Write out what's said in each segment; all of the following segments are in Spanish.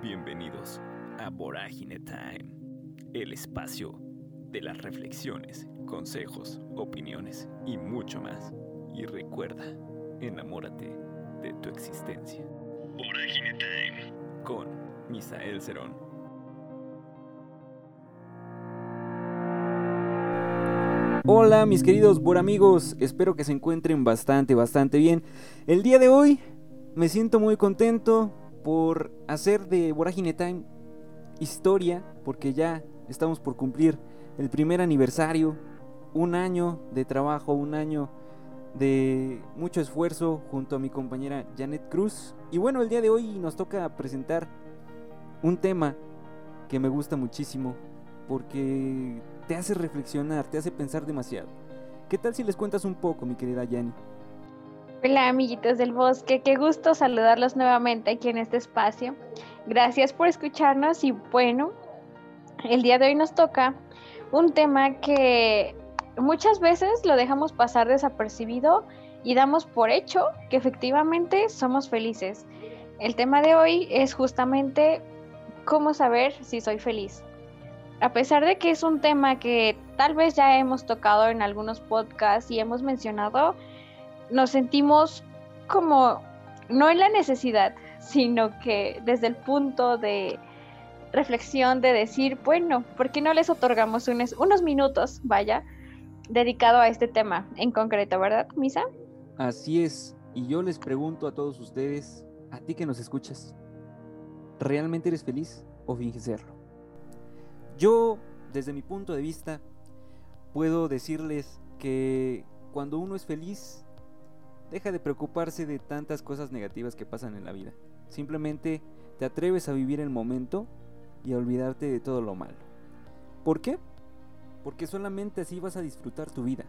Bienvenidos a Vorágine Time, el espacio de las reflexiones, consejos, opiniones y mucho más. Y recuerda, enamórate de tu existencia. Vorágine Time con Misael Cerón. Hola mis queridos amigos, espero que se encuentren bastante, bastante bien. El día de hoy me siento muy contento por hacer de Vorágine Time historia, porque ya estamos por cumplir el primer aniversario, un año de trabajo, un año de mucho esfuerzo junto a mi compañera Janet Cruz. Y bueno, el día de hoy nos toca presentar un tema que me gusta muchísimo porque te hace reflexionar, te hace pensar demasiado. ¿Qué tal si les cuentas un poco, mi querida Jani? Hola amiguitos del bosque, qué gusto saludarlos nuevamente aquí en este espacio. Gracias por escucharnos y bueno, el día de hoy nos toca un tema que muchas veces lo dejamos pasar desapercibido y damos por hecho que efectivamente somos felices. El tema de hoy es justamente cómo saber si soy feliz. A pesar de que es un tema que tal vez ya hemos tocado en algunos podcasts y hemos mencionado, nos sentimos como no en la necesidad, sino que desde el punto de reflexión de decir, bueno, ¿por qué no les otorgamos unos, unos minutos, vaya, dedicado a este tema en concreto, ¿verdad, Misa? Así es, y yo les pregunto a todos ustedes, a ti que nos escuchas, ¿realmente eres feliz o finges serlo? Yo, desde mi punto de vista, puedo decirles que cuando uno es feliz, Deja de preocuparse de tantas cosas negativas que pasan en la vida. Simplemente te atreves a vivir el momento y a olvidarte de todo lo malo. ¿Por qué? Porque solamente así vas a disfrutar tu vida.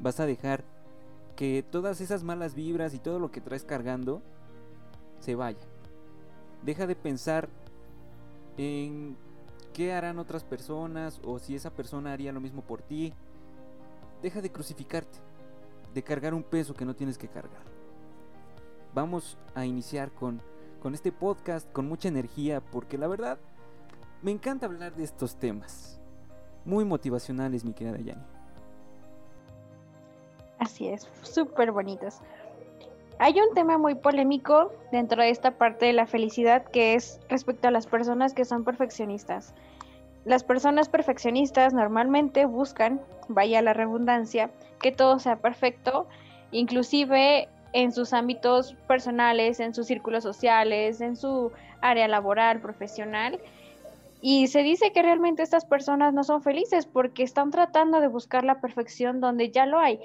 Vas a dejar que todas esas malas vibras y todo lo que traes cargando se vaya. Deja de pensar en qué harán otras personas o si esa persona haría lo mismo por ti. Deja de crucificarte de cargar un peso que no tienes que cargar. Vamos a iniciar con, con este podcast con mucha energía porque la verdad me encanta hablar de estos temas. Muy motivacionales, mi querida Yani. Así es, súper bonitos. Hay un tema muy polémico dentro de esta parte de la felicidad que es respecto a las personas que son perfeccionistas. Las personas perfeccionistas normalmente buscan, vaya la redundancia, que todo sea perfecto, inclusive en sus ámbitos personales, en sus círculos sociales, en su área laboral, profesional. Y se dice que realmente estas personas no son felices porque están tratando de buscar la perfección donde ya lo hay.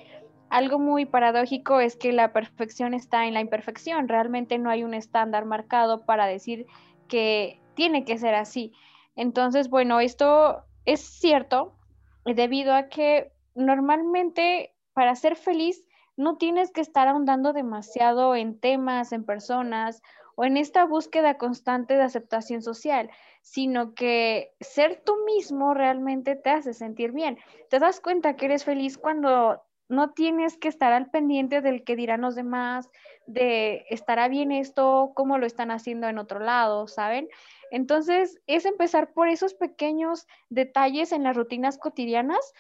Algo muy paradójico es que la perfección está en la imperfección. Realmente no hay un estándar marcado para decir que tiene que ser así. Entonces, bueno, esto es cierto debido a que normalmente para ser feliz no tienes que estar ahondando demasiado en temas, en personas o en esta búsqueda constante de aceptación social, sino que ser tú mismo realmente te hace sentir bien. Te das cuenta que eres feliz cuando no tienes que estar al pendiente del que dirán los demás, de estará bien esto, cómo lo están haciendo en otro lado, ¿saben? Entonces, es empezar por esos pequeños detalles en las rutinas cotidianas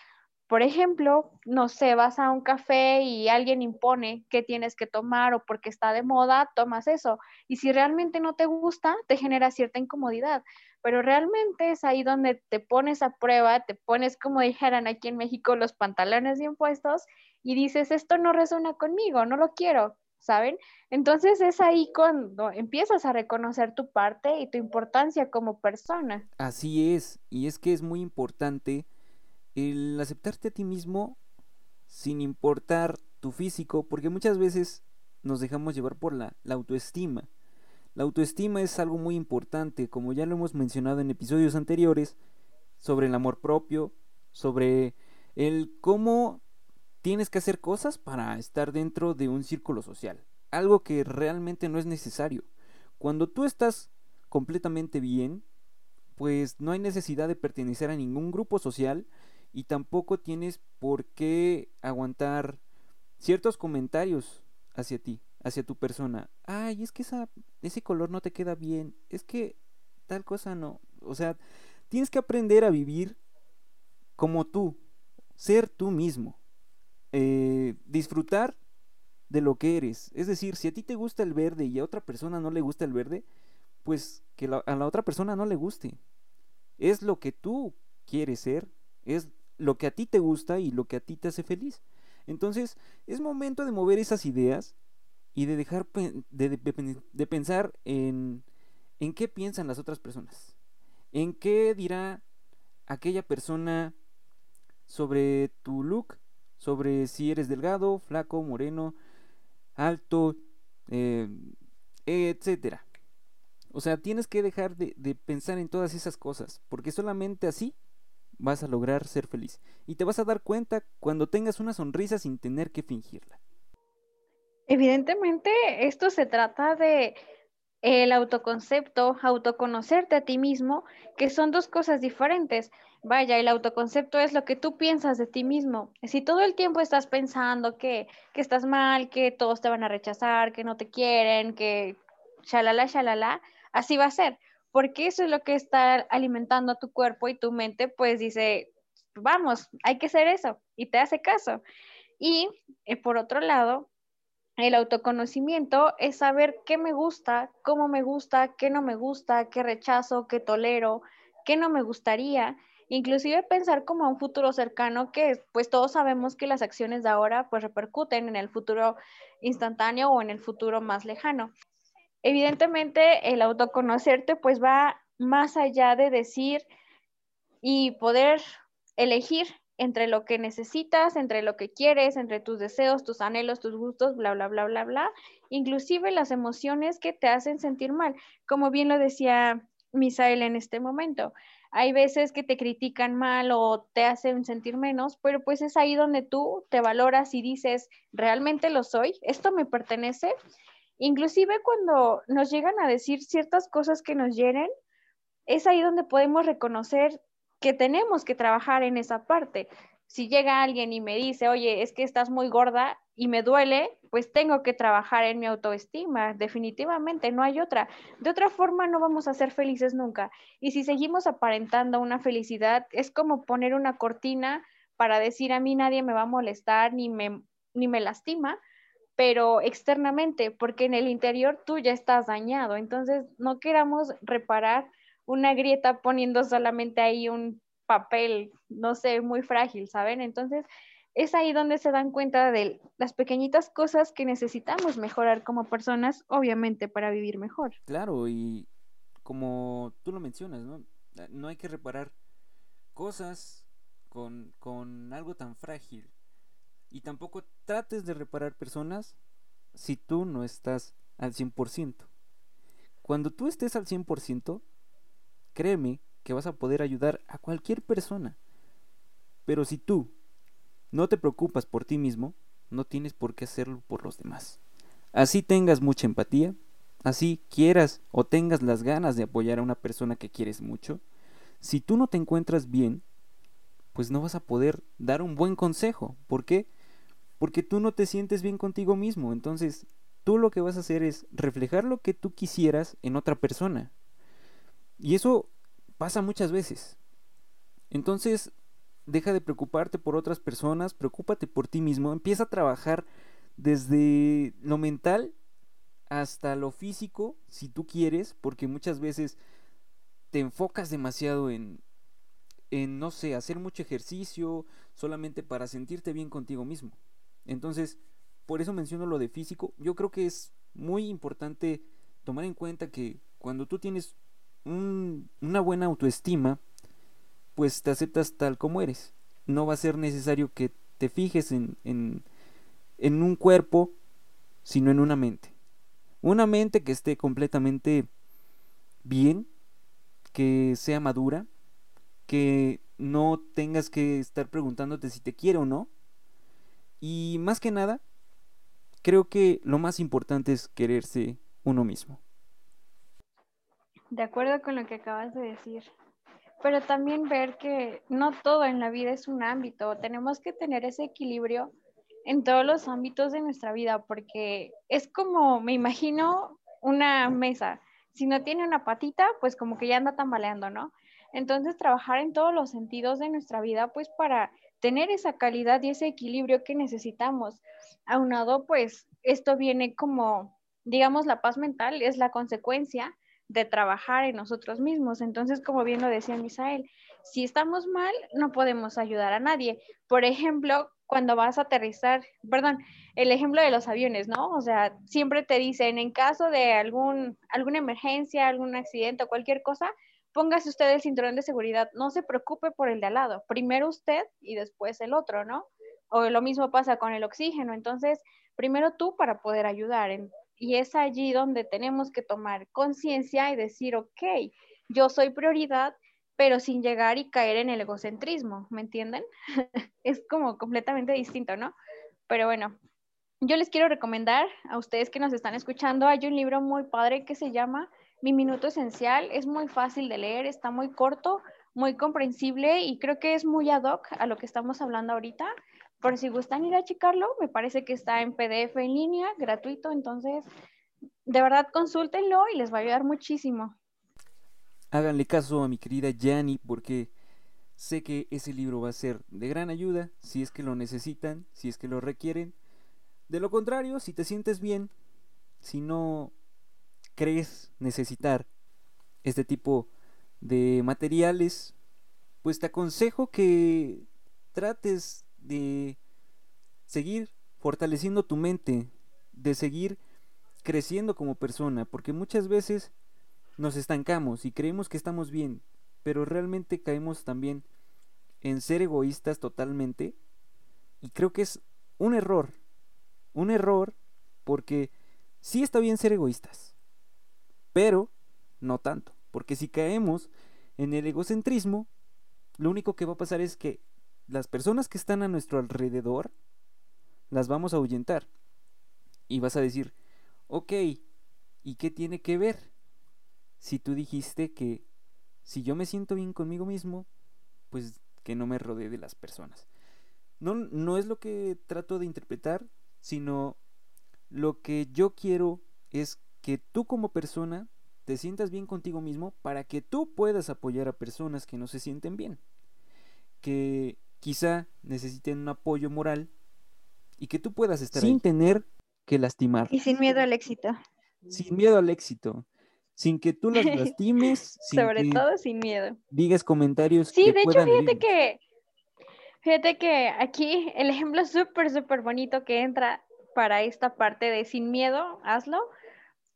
por ejemplo, no sé, vas a un café y alguien impone qué tienes que tomar o porque está de moda, tomas eso. Y si realmente no te gusta, te genera cierta incomodidad. Pero realmente es ahí donde te pones a prueba, te pones, como dijeran aquí en México, los pantalones bien puestos y dices, esto no resuena conmigo, no lo quiero, ¿saben? Entonces es ahí cuando empiezas a reconocer tu parte y tu importancia como persona. Así es, y es que es muy importante el aceptarte a ti mismo sin importar tu físico, porque muchas veces nos dejamos llevar por la, autoestima. La autoestima es algo muy importante, como ya lo hemos mencionado en episodios anteriores, sobre el amor propio, sobre el cómo tienes que hacer cosas para estar dentro de un círculo social. Algo que realmente no es necesario. Cuando tú estás completamente bien, pues no hay necesidad de pertenecer a ningún grupo social y tampoco tienes por qué aguantar ciertos comentarios hacia ti, hacia tu persona. Ay, es que esa, ese color no te queda bien, es que tal cosa no. O sea, tienes que aprender a vivir como tú, ser tú mismo, eh, disfrutar de lo que eres. Es decir, si a ti te gusta el verde y a otra persona no le gusta el verde, pues que a la otra persona no le guste. Es lo que tú quieres ser, es lo que a ti te gusta y lo que a ti te hace feliz. Entonces, es momento de mover esas ideas y de dejar de, pensar en, en qué piensan las otras personas. En qué dirá aquella persona sobre tu look, sobre si eres delgado, flaco, moreno, alto, eh, etcétera. O sea, tienes que dejar de, de, pensar en todas esas cosas, porque solamente así vas a lograr ser feliz. Y te vas a dar cuenta cuando tengas una sonrisa sin tener que fingirla. Evidentemente, esto se trata de el autoconcepto, autoconocerte a ti mismo, que son dos cosas diferentes. Vaya, el autoconcepto es lo que tú piensas de ti mismo. Si todo el tiempo estás pensando que, que estás mal, que todos te van a rechazar, que no te quieren, que shalala, shalala, así va a ser porque eso es lo que está alimentando a tu cuerpo y tu mente pues dice, vamos, hay que hacer eso y te hace caso. Y eh, por otro lado, el autoconocimiento es saber qué me gusta, cómo me gusta, qué no me gusta, qué rechazo, qué tolero, qué no me gustaría. Inclusive pensar como a un futuro cercano que pues todos sabemos que las acciones de ahora pues repercuten en el futuro instantáneo o en el futuro más lejano. Evidentemente, el autoconocerte pues va más allá de decir y poder elegir entre lo que necesitas, entre lo que quieres, entre tus deseos, tus anhelos, tus gustos, bla, bla, bla, bla, bla, inclusive las emociones que te hacen sentir mal, como bien lo decía Misael en este momento. Hay veces que te critican mal o te hacen sentir menos, pero pues es ahí donde tú te valoras y dices, ¿realmente lo soy? ¿Esto me pertenece? Inclusive cuando nos llegan a decir ciertas cosas que nos hieren, es ahí donde podemos reconocer que tenemos que trabajar en esa parte. Si llega alguien y me dice, oye, es que estás muy gorda y me duele, pues tengo que trabajar en mi autoestima, definitivamente, no hay otra. De otra forma no vamos a ser felices nunca. Y si seguimos aparentando una felicidad, es como poner una cortina para decir a mí nadie me va a molestar ni me, ni me lastima, pero externamente, porque en el interior tú ya estás dañado. Entonces, no queramos reparar una grieta poniendo solamente ahí un papel, no sé, muy frágil, ¿saben? Entonces, es ahí donde se dan cuenta de las pequeñitas cosas que necesitamos mejorar como personas, obviamente, para vivir mejor. Claro, y como tú lo mencionas, ¿no? No hay que reparar cosas con, con algo tan frágil y tampoco trates de reparar personas si tú no estás al 100%. Cuando tú estés al 100%, créeme que vas a poder ayudar a cualquier persona. Pero si tú no te preocupas por ti mismo, no tienes por qué hacerlo por los demás. Así tengas mucha empatía, así quieras o tengas las ganas de apoyar a una persona que quieres mucho, si tú no te encuentras bien, pues no vas a poder dar un buen consejo. ¿Por qué? porque tú no te sientes bien contigo mismo. Entonces, tú lo que vas a hacer es reflejar lo que tú quisieras en otra persona. Y eso pasa muchas veces. Entonces, deja de preocuparte por otras personas, preocúpate por ti mismo, empieza a trabajar desde lo mental hasta lo físico, si tú quieres, porque muchas veces te enfocas demasiado en, en, no sé, hacer mucho ejercicio solamente para sentirte bien contigo mismo. Entonces, por eso menciono lo de físico. Yo creo que es muy importante tomar en cuenta que cuando tú tienes una buena autoestima, pues te aceptas tal como eres. No va a ser necesario que te fijes en, en, en un cuerpo, sino en una mente. Una mente que esté completamente bien, que sea madura, que no tengas que estar preguntándote si te quiere o no, y más que nada, creo que lo más importante es quererse uno mismo. De acuerdo con lo que acabas de decir. Pero también ver que no todo en la vida es un ámbito. Tenemos que tener ese equilibrio en todos los ámbitos de nuestra vida, porque es como, me imagino, una mesa Si no tiene una patita, pues como que ya anda tambaleando, ¿no? Entonces, trabajar en todos los sentidos de nuestra vida, pues para tener esa calidad y ese equilibrio que necesitamos. Aunado, pues esto viene como, digamos, la paz mental es la consecuencia de trabajar en nosotros mismos. Entonces, como bien lo decía Misael, si estamos mal, no podemos ayudar a nadie. Por ejemplo, cuando vas a aterrizar, perdón, el ejemplo de los aviones, ¿no? O sea, siempre te dicen, en caso de algún, alguna emergencia, algún accidente o cualquier cosa, póngase usted el cinturón de seguridad, no se preocupe por el de al lado, primero usted y después el otro, ¿no? O lo mismo pasa con el oxígeno, entonces, primero tú para poder ayudar. Y es allí donde tenemos que tomar conciencia y decir, ok, yo soy prioridad, pero sin llegar y caer en el egocentrismo, ¿me entienden? es como completamente distinto, ¿no? Pero bueno, yo les quiero recomendar a ustedes que nos están escuchando, hay un libro muy padre que se llama Mi Minuto Esencial, es muy fácil de leer, está muy corto, muy comprensible y creo que es muy ad hoc a lo que estamos hablando ahorita. Por si gustan ir a checarlo, me parece que está en PDF en línea, gratuito, entonces de verdad consúltenlo y les va a ayudar muchísimo. Háganle caso a mi querida Yanni porque sé que ese libro va a ser de gran ayuda si es que lo necesitan, si es que lo requieren. De lo contrario, si te sientes bien, si no crees necesitar este tipo de materiales, pues te aconsejo que trates de seguir fortaleciendo tu mente, de seguir creciendo como persona, porque muchas veces nos estancamos y creemos que estamos bien, pero realmente caemos también en ser egoístas totalmente. Y creo que es un error, un error porque sí está bien ser egoístas, pero no tanto, porque si caemos en el egocentrismo, lo único que va a pasar es que las personas que están a nuestro alrededor las vamos a ahuyentar. Y vas a decir, ok, ¿y qué tiene que ver? Si tú dijiste que si yo me siento bien conmigo mismo, pues que no me rodee de las personas. No, no es lo que trato de interpretar, sino lo que yo quiero es que tú como persona te sientas bien contigo mismo para que tú puedas apoyar a personas que no se sienten bien. Que quizá necesiten un apoyo moral y que tú puedas estar sin tener que lastimar. Y sin miedo al éxito. Sin miedo al éxito. Sin que tú las lastimes. Sobre todo sin miedo. Digas comentarios. Sí, de hecho, fíjate que, fíjate que aquí el ejemplo súper, súper bonito que entra para esta parte de sin miedo, hazlo,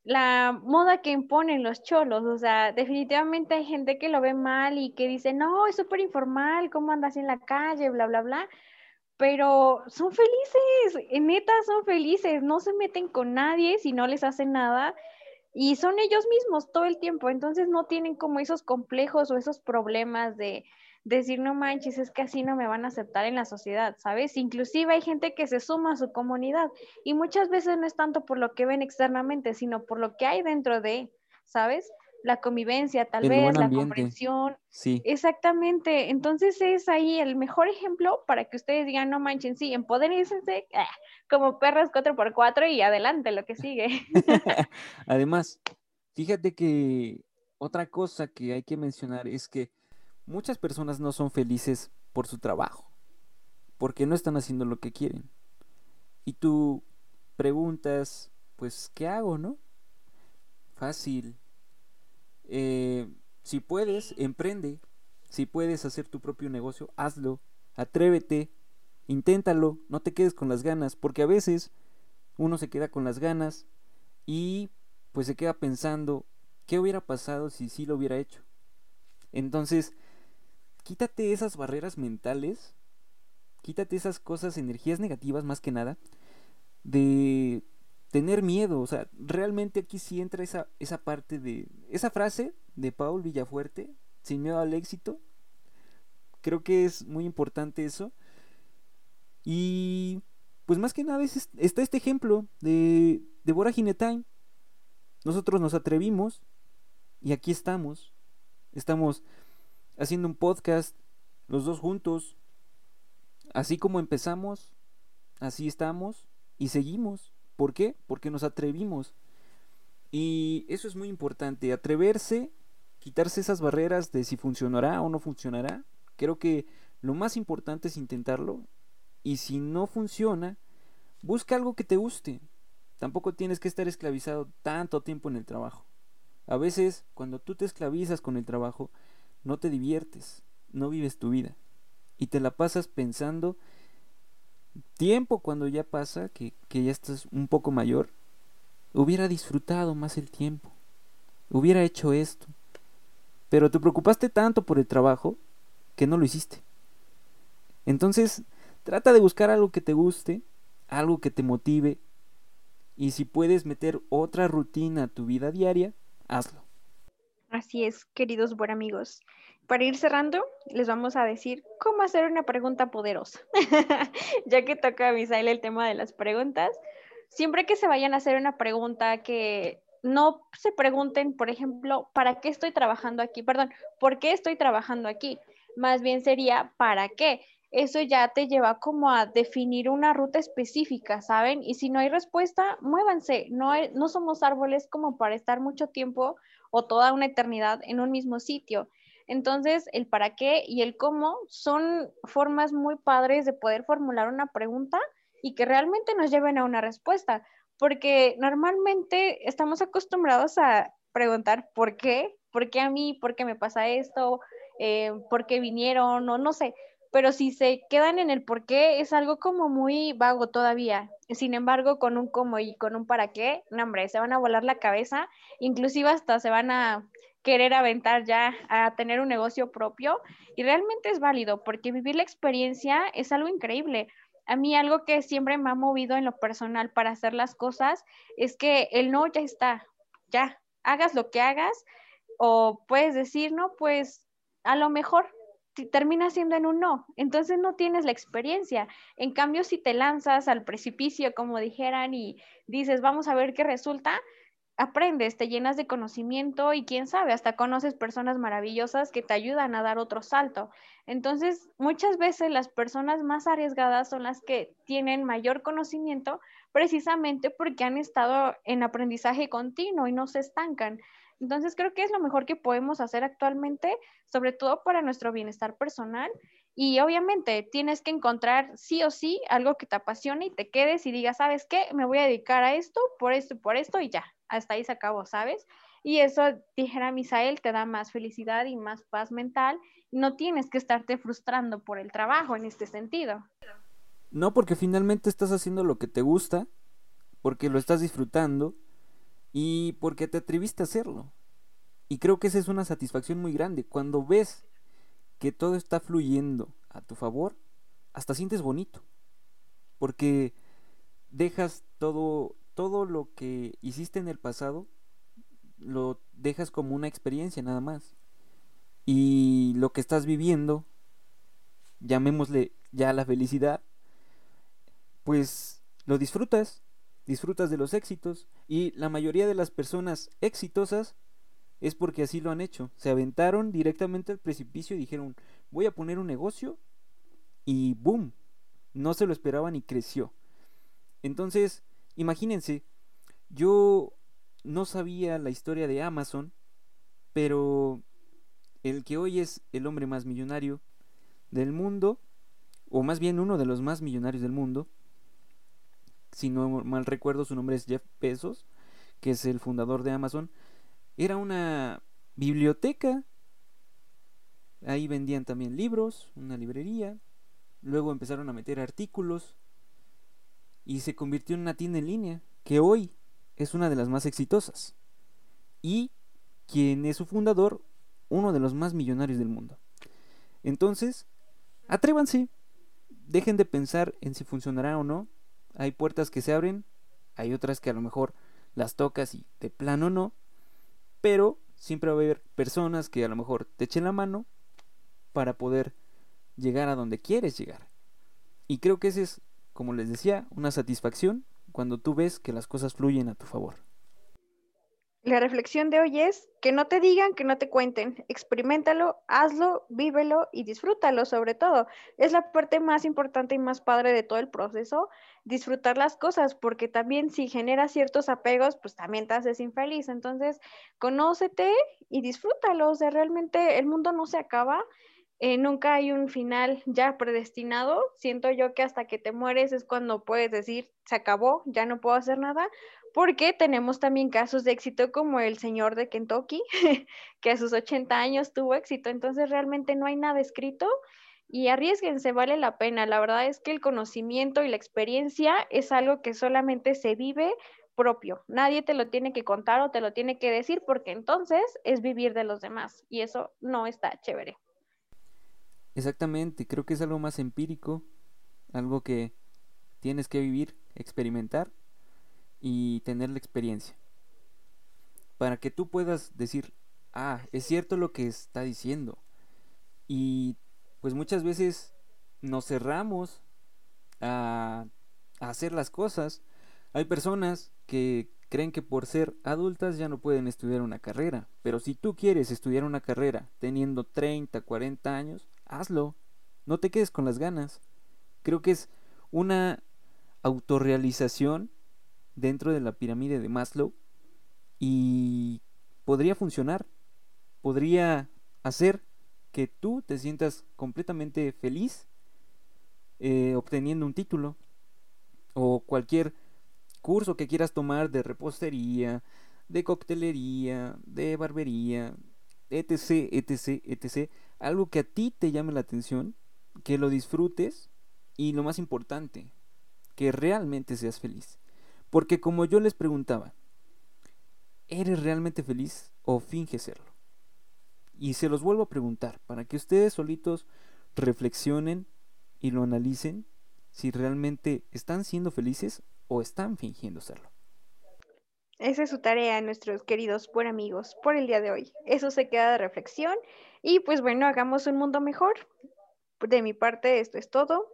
la moda que imponen los cholos, o sea, definitivamente hay gente que lo ve mal y que dice, no, es súper informal, ¿cómo andas en la calle? Bla, bla, bla. Pero son felices, en neta son felices, no se meten con nadie si no les hacen nada y son ellos mismos todo el tiempo, entonces no tienen como esos complejos o esos problemas de, decir, no manches, es que así no me van a aceptar en la sociedad, ¿sabes? Inclusive hay gente que se suma a su comunidad y muchas veces no es tanto por lo que ven externamente, sino por lo que hay dentro de, ¿sabes? La convivencia, tal vez, la comprensión. Sí. Exactamente. Entonces es ahí el mejor ejemplo para que ustedes digan, no manchen, sí, empodérense ah, como perras 4x4 y adelante lo que sigue. Además, fíjate que otra cosa que hay que mencionar es que Muchas personas no son felices por su trabajo, porque no están haciendo lo que quieren. Y tú preguntas, pues, ¿qué hago, no? Fácil. Eh, si puedes, emprende. Si puedes hacer tu propio negocio, hazlo. Atrévete. Inténtalo. No te quedes con las ganas, porque a veces uno se queda con las ganas y pues se queda pensando, ¿qué hubiera pasado si sí lo hubiera hecho? Entonces, quítate esas barreras mentales, quítate esas cosas, energías negativas más que nada, de tener miedo, o sea, realmente aquí sí entra esa, esa parte de, esa frase de Paul Villafuerte, sin miedo al éxito, creo que es muy importante eso, y pues más que nada está este ejemplo de, de Voragine Time, nosotros nos atrevimos y aquí estamos, estamos haciendo un podcast, los dos juntos. Así como empezamos, así estamos y seguimos. ¿Por qué? Porque nos atrevimos. Y eso es muy importante, atreverse, quitarse esas barreras de si funcionará o no funcionará. Creo que lo más importante es intentarlo. Y si no funciona, busca algo que te guste. Tampoco tienes que estar esclavizado tanto tiempo en el trabajo. A veces, cuando tú te esclavizas con el trabajo, no te diviertes, no vives tu vida. Y te la pasas pensando tiempo cuando ya pasa, que, que ya estás un poco mayor, hubiera disfrutado más el tiempo, hubiera hecho esto. Pero te preocupaste tanto por el trabajo que no lo hiciste. Entonces, trata de buscar algo que te guste, algo que te motive, y si puedes meter otra rutina a tu vida diaria, hazlo. Así es, queridos buen amigos. Para ir cerrando, les vamos a decir cómo hacer una pregunta poderosa. ya que toca a Misael el tema de las preguntas, siempre que se vayan a hacer una pregunta que no se pregunten, por ejemplo, ¿para qué estoy trabajando aquí? Perdón, ¿por qué estoy trabajando aquí? Más bien sería, ¿para qué? Eso ya te lleva como a definir una ruta específica, ¿saben? Y si no hay respuesta, muévanse. No, no somos árboles como para estar mucho tiempo o toda una eternidad en un mismo sitio. Entonces, el para qué y el cómo son formas muy padres de poder formular una pregunta y que realmente nos lleven a una respuesta, porque normalmente estamos acostumbrados a preguntar por qué, por qué a mí, por qué me pasa esto, eh, por qué vinieron o no sé, pero si se quedan en el por qué es algo como muy vago todavía. Sin embargo, con un cómo y con un para qué, no hombre, se van a volar la cabeza, inclusive hasta se van a querer aventar ya a tener un negocio propio y realmente es válido porque vivir la experiencia es algo increíble. A mí algo que siempre me ha movido en lo personal para hacer las cosas es que el no ya está, ya, hagas lo que hagas o puedes decir, no, pues a lo mejor termina siendo en un no, entonces no tienes la experiencia. En cambio, si te lanzas al precipicio, como dijeran, y dices, vamos a ver qué resulta, aprendes, te llenas de conocimiento y quién sabe, hasta conoces personas maravillosas que te ayudan a dar otro salto. Entonces, muchas veces las personas más arriesgadas son las que tienen mayor conocimiento precisamente porque han estado en aprendizaje continuo y no se estancan. Entonces, creo que es lo mejor que podemos hacer actualmente, sobre todo para nuestro bienestar personal. Y obviamente tienes que encontrar sí o sí algo que te apasione y te quedes y digas, ¿sabes qué? Me voy a dedicar a esto, por esto, por esto y ya, hasta ahí se acabó, ¿sabes? Y eso, dijera Misael, te da más felicidad y más paz mental. No tienes que estarte frustrando por el trabajo en este sentido. No, porque finalmente estás haciendo lo que te gusta, porque lo estás disfrutando y porque te atreviste a hacerlo. Y creo que esa es una satisfacción muy grande. Cuando ves que todo está fluyendo a tu favor, hasta sientes bonito. Porque dejas todo todo lo que hiciste en el pasado lo dejas como una experiencia nada más. Y lo que estás viviendo, llamémosle ya la felicidad, pues lo disfrutas, disfrutas de los éxitos y la mayoría de las personas exitosas es porque así lo han hecho. Se aventaron directamente al precipicio y dijeron, voy a poner un negocio y boom, no se lo esperaban y creció. Entonces, Imagínense, yo no sabía la historia de Amazon, pero el que hoy es el hombre más millonario del mundo, o más bien uno de los más millonarios del mundo, si no mal recuerdo su nombre es Jeff Bezos, que es el fundador de Amazon, era una biblioteca, ahí vendían también libros, una librería, luego empezaron a meter artículos, y se convirtió en una tienda en línea que hoy es una de las más exitosas y quien es su fundador, uno de los más millonarios del mundo. Entonces, atrévanse, dejen de pensar en si funcionará o no. Hay puertas que se abren, hay otras que a lo mejor las tocas y de plano no, pero siempre va a haber personas que a lo mejor te echen la mano para poder llegar a donde quieres llegar. Y creo que ese es como les decía, una satisfacción cuando tú ves que las cosas fluyen a tu favor. La reflexión de hoy es que no te digan, que no te cuenten. Experimentalo, hazlo, vívelo y disfrútalo sobre todo. Es la parte más importante y más padre de todo el proceso, disfrutar las cosas, porque también si generas ciertos apegos, pues también te haces infeliz. Entonces, conócete y disfrútalo. O sea, realmente el mundo no se acaba. Eh, nunca hay un final ya predestinado. Siento yo que hasta que te mueres es cuando puedes decir, se acabó, ya no puedo hacer nada, porque tenemos también casos de éxito como el señor de Kentucky, que a sus 80 años tuvo éxito, entonces realmente no hay nada escrito y arriesguense, vale la pena. La verdad es que el conocimiento y la experiencia es algo que solamente se vive propio. Nadie te lo tiene que contar o te lo tiene que decir porque entonces es vivir de los demás y eso no está chévere. Exactamente, creo que es algo más empírico, algo que tienes que vivir, experimentar y tener la experiencia. Para que tú puedas decir, ah, es cierto lo que está diciendo. Y pues muchas veces nos cerramos a, hacer las cosas. Hay personas que creen que por ser adultas ya no pueden estudiar una carrera. Pero si tú quieres estudiar una carrera teniendo 30, 40 años, hazlo. No te quedes con las ganas. Creo que es una autorrealización dentro de la pirámide de Maslow y podría funcionar, podría hacer que tú te sientas completamente feliz eh, obteniendo un título o cualquier curso que quieras tomar de repostería, de coctelería, de barbería, etc, etc, etc. Algo que a ti te llame la atención, que lo disfrutes y lo más importante, que realmente seas feliz. Porque como yo les preguntaba, ¿eres realmente feliz o finge serlo? Y se los vuelvo a preguntar para que ustedes solitos reflexionen y lo analicen si realmente están siendo felices o están fingiendo serlo. Esa es su tarea, nuestros queridos buen amigos, por el día de hoy. Eso se queda de reflexión y pues bueno, hagamos un mundo mejor. De mi parte, esto es todo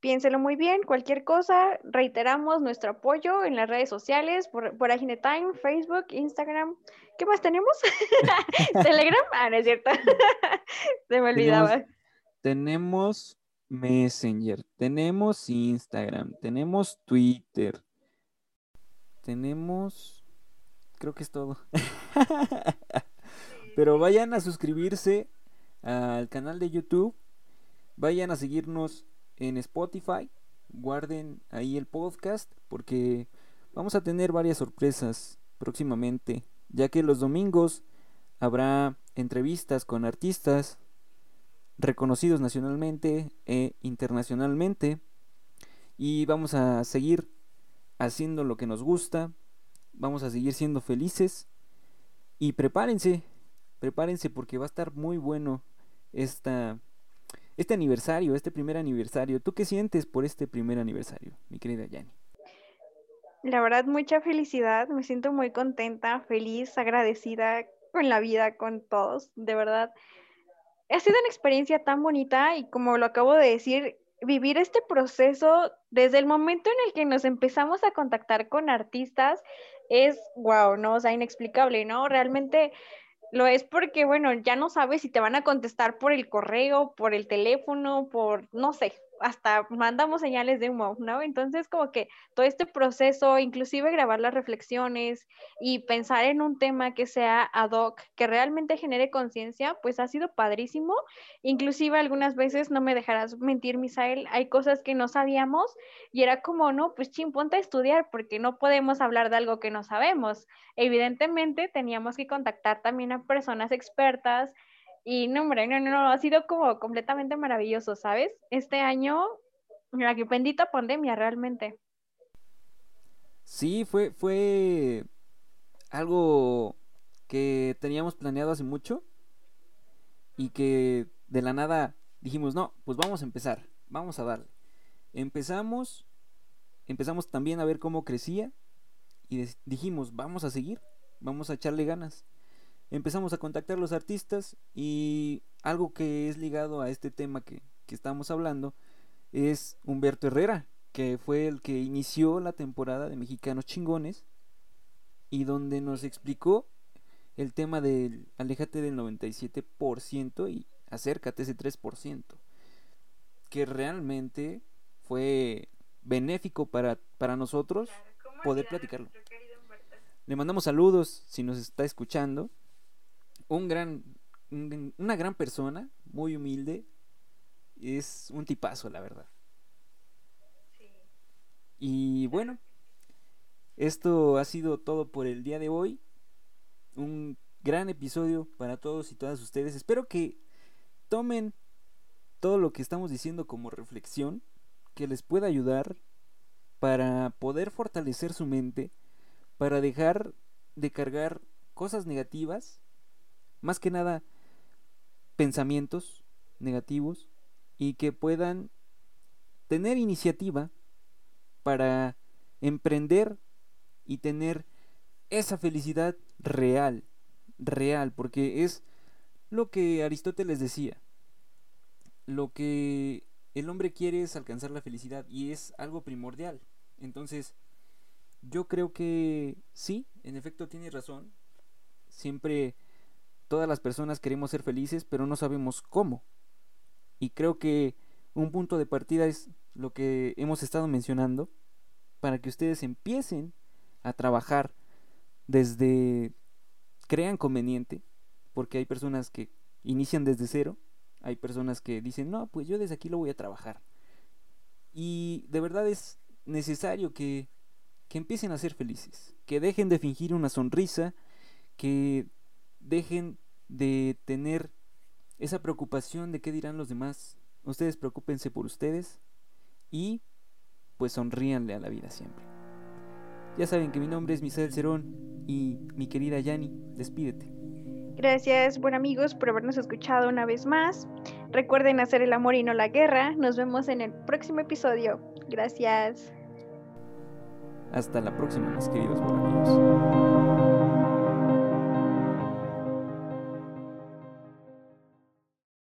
piénselo muy bien, cualquier cosa, reiteramos nuestro apoyo en las redes sociales, por, por Time, Facebook, Instagram. ¿Qué más tenemos? Telegram. Ah, no es cierto. Se me olvidaba. Tenemos, Messenger, tenemos Instagram, tenemos Twitter, tenemos, creo que es todo. Pero vayan a suscribirse al canal de YouTube, vayan a seguirnos en Spotify. Guarden ahí el podcast porque vamos a tener varias sorpresas próximamente, ya que los domingos habrá entrevistas con artistas reconocidos nacionalmente e internacionalmente y vamos a seguir haciendo lo que nos gusta, vamos a seguir siendo felices y prepárense, prepárense porque va a estar muy bueno esta este aniversario, este primer aniversario. ¿Tú qué sientes por este primer aniversario, mi querida Yanni? La verdad, mucha felicidad. Me siento muy contenta, feliz, agradecida con la vida, con todos. De verdad, ha sido una experiencia tan bonita y como lo acabo de decir, vivir este proceso desde el momento en el que nos empezamos a contactar con artistas es wow, ¿no? O sea, inexplicable, ¿no? Realmente lo es porque, bueno, ya no sabes si te van a contestar por el correo, por el teléfono, por, no sé, hasta mandamos señales de humo, ¿no? Entonces, como que todo este proceso, inclusive grabar las reflexiones y pensar en un tema que sea ad hoc, que realmente genere conciencia, pues ha sido padrísimo. Inclusive algunas veces, no me dejarás mentir, Misael, hay cosas que no sabíamos y era como, no, pues ponte a estudiar porque no podemos hablar de algo que no sabemos. Evidentemente, teníamos que contactar también a personas expertas y no, hombre, no, no, no, ha sido como completamente maravilloso, ¿sabes? Este año, mira, que bendita pandemia realmente. Sí, fue, fue algo que teníamos planeado hace mucho y que de la nada dijimos, no, pues vamos a empezar, vamos a darle. Empezamos, empezamos también a ver cómo crecía y dijimos, vamos a seguir, vamos a echarle ganas empezamos a contactar a los artistas y algo que es ligado a este tema que, que estamos hablando es Humberto Herrera, que fue el que inició la temporada de Mexicanos Chingones y donde nos explicó el tema del aléjate del 97% y acércate ese 3%, que realmente fue benéfico para, para nosotros poder platicarlo. Le mandamos saludos si nos está escuchando. Un gran, una gran persona, muy humilde. Es un tipazo, la verdad. Y bueno, esto ha sido todo por el día de hoy. Un gran episodio para todos y todas ustedes. Espero que tomen todo lo que estamos diciendo como reflexión, que les pueda ayudar para poder fortalecer su mente, para dejar de cargar cosas negativas, más que nada pensamientos negativos, y que puedan tener iniciativa para emprender y tener esa felicidad real, real, porque es lo que Aristóteles decía. Lo que el hombre quiere es alcanzar la felicidad y es algo primordial. Entonces, yo creo que sí, en efecto tiene razón. Siempre todas las personas queremos ser felices, pero no sabemos cómo. Y creo que un punto de partida es lo que hemos estado mencionando para que ustedes empiecen a trabajar desde crean conveniente, porque hay personas que inician desde cero, hay personas que dicen, no, pues yo desde aquí lo voy a trabajar. Y de verdad es necesario que, que empiecen a ser felices, que dejen de fingir una sonrisa, que dejen de tener esa preocupación de qué dirán los demás. Ustedes preocúpense por ustedes y pues sonríanle a la vida siempre. Ya saben que mi nombre es Misael Cerón y mi querida Yani, despídete. Gracias, buen amigos, por habernos escuchado una vez más. Recuerden hacer el amor y no la guerra. Nos vemos en el próximo episodio. Gracias. Hasta la próxima, mis queridos buen amigos.